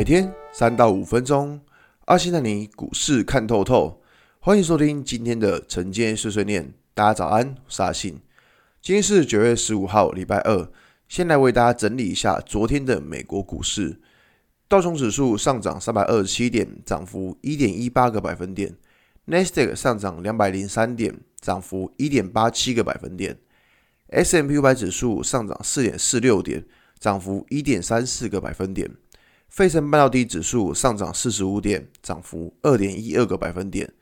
每天三到五分钟，阿信带你股市看透透。欢迎收听今天的晨间碎碎念。大家早安，我是阿信。今天是九月十五号，礼拜二。先来为大家整理一下昨天的美国股市。道琼指数上涨三百二十七点，涨幅一点一八个百分点。纳斯达克上涨两百零三点，涨幅一点八七个百分点。S&P 五百指数上涨四点四六点，涨幅一点三四个百分点。费城半导体指数上涨四十五点，涨幅二点一二个百分点。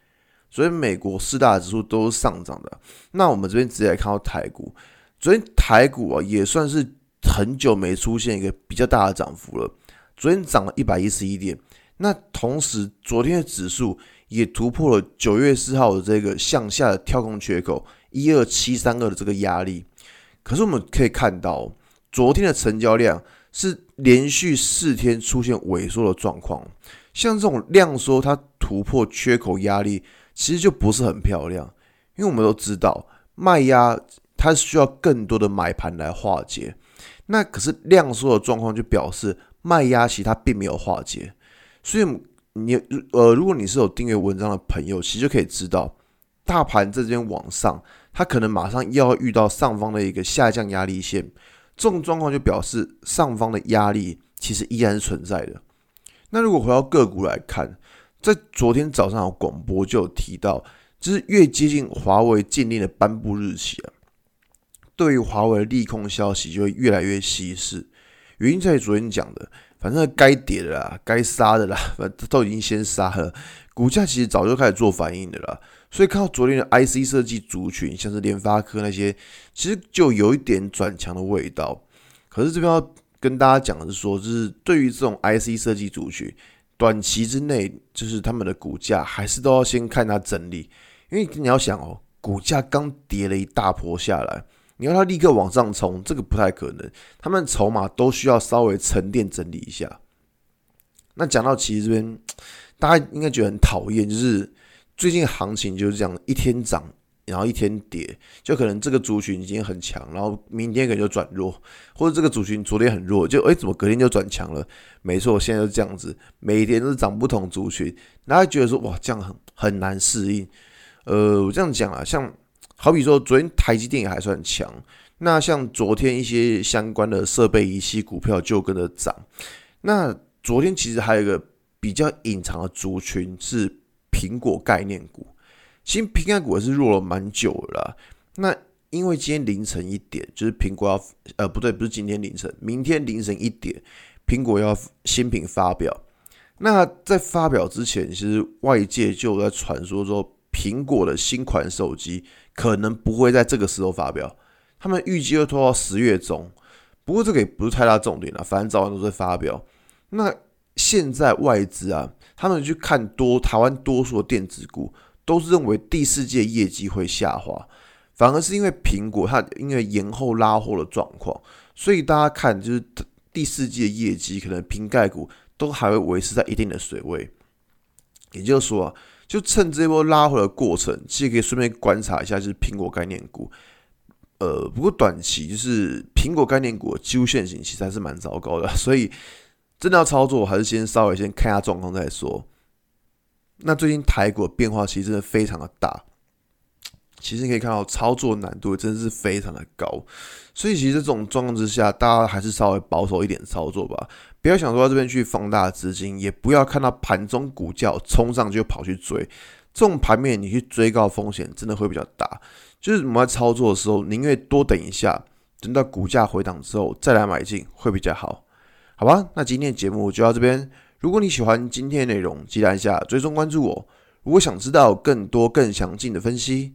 所以美国四大指数都是上涨的。那我们这边直接来看到台股，昨天台股啊也算是很久没出现一个比较大的涨幅了。昨天涨了一百一十一点。那同时昨天的指数也突破了九月四号的这个向下的跳空缺口一二七三二的这个压力。可是我们可以看到，昨天的成交量。是连续四天出现萎缩的状况，像这种量缩，它突破缺口压力，其实就不是很漂亮。因为我们都知道，卖压它需要更多的买盘来化解。那可是量缩的状况，就表示卖压其实它并没有化解。所以你呃，如果你是有订阅文章的朋友，其实就可以知道，大盘这边往上，它可能马上又要遇到上方的一个下降压力线。这种状况就表示上方的压力其实依然是存在的。那如果回到个股来看，在昨天早上的广播就有提到，就是越接近华为禁令的颁布日期啊，对于华为的利空消息就会越来越稀释。原因在于昨天讲的，反正该跌的啦，该杀的啦，反正都已经先杀了，股价其实早就开始做反应的了。所以看到昨天的 IC 设计族群，像是联发科那些，其实就有一点转强的味道。可是这边要跟大家讲的是说，就是对于这种 IC 设计族群，短期之内就是他们的股价还是都要先看它整理，因为你要想哦，股价刚跌了一大波下来，你要它立刻往上冲，这个不太可能。他们筹码都需要稍微沉淀整理一下。那讲到其实这边，大家应该觉得很讨厌，就是。最近行情就是这样，一天涨，然后一天跌，就可能这个族群已经很强，然后明天可能就转弱，或者这个族群昨天很弱，就诶怎么隔天就转强了？没错，现在就这样子，每一天都是涨不同族群，大家觉得说哇，这样很很难适应。呃，我这样讲啊，像好比说昨天台积电也还算强，那像昨天一些相关的设备仪器股票就跟着涨。那昨天其实还有一个比较隐藏的族群是。苹果概念股，其实苹果股也是弱了蛮久了。那因为今天凌晨一点，就是苹果要呃不对，不是今天凌晨，明天凌晨一点，苹果要新品发表。那在发表之前，其实外界就在传说说，苹果的新款手机可能不会在这个时候发表，他们预计要拖到十月中。不过这个也不是太大重点了，反正早晚都会发表。那现在外资啊。他们去看多台湾多数的电子股，都是认为第四季业绩会下滑，反而是因为苹果它因为延后拉货的状况，所以大家看就是第四季的业绩可能瓶盖股都还会维持在一定的水位。也就是说，就趁这波拉回的过程，其实可以顺便观察一下，就是苹果概念股。呃，不过短期就是苹果概念股的几乎线型其实还是蛮糟糕的，所以。真的要操作，还是先稍微先看下状况再说。那最近台股的变化其实真的非常的大，其实可以看到操作难度真的是非常的高，所以其实这种状况之下，大家还是稍微保守一点操作吧，不要想说到这边去放大资金，也不要看到盘中股价冲上就跑去追，这种盘面你去追高风险真的会比较大。就是我们在操作的时候，宁愿多等一下，等到股价回档之后再来买进会比较好。好吧，那今天的节目就到这边。如果你喜欢今天的内容，记得按下追踪关注我。如果想知道更多更详尽的分析，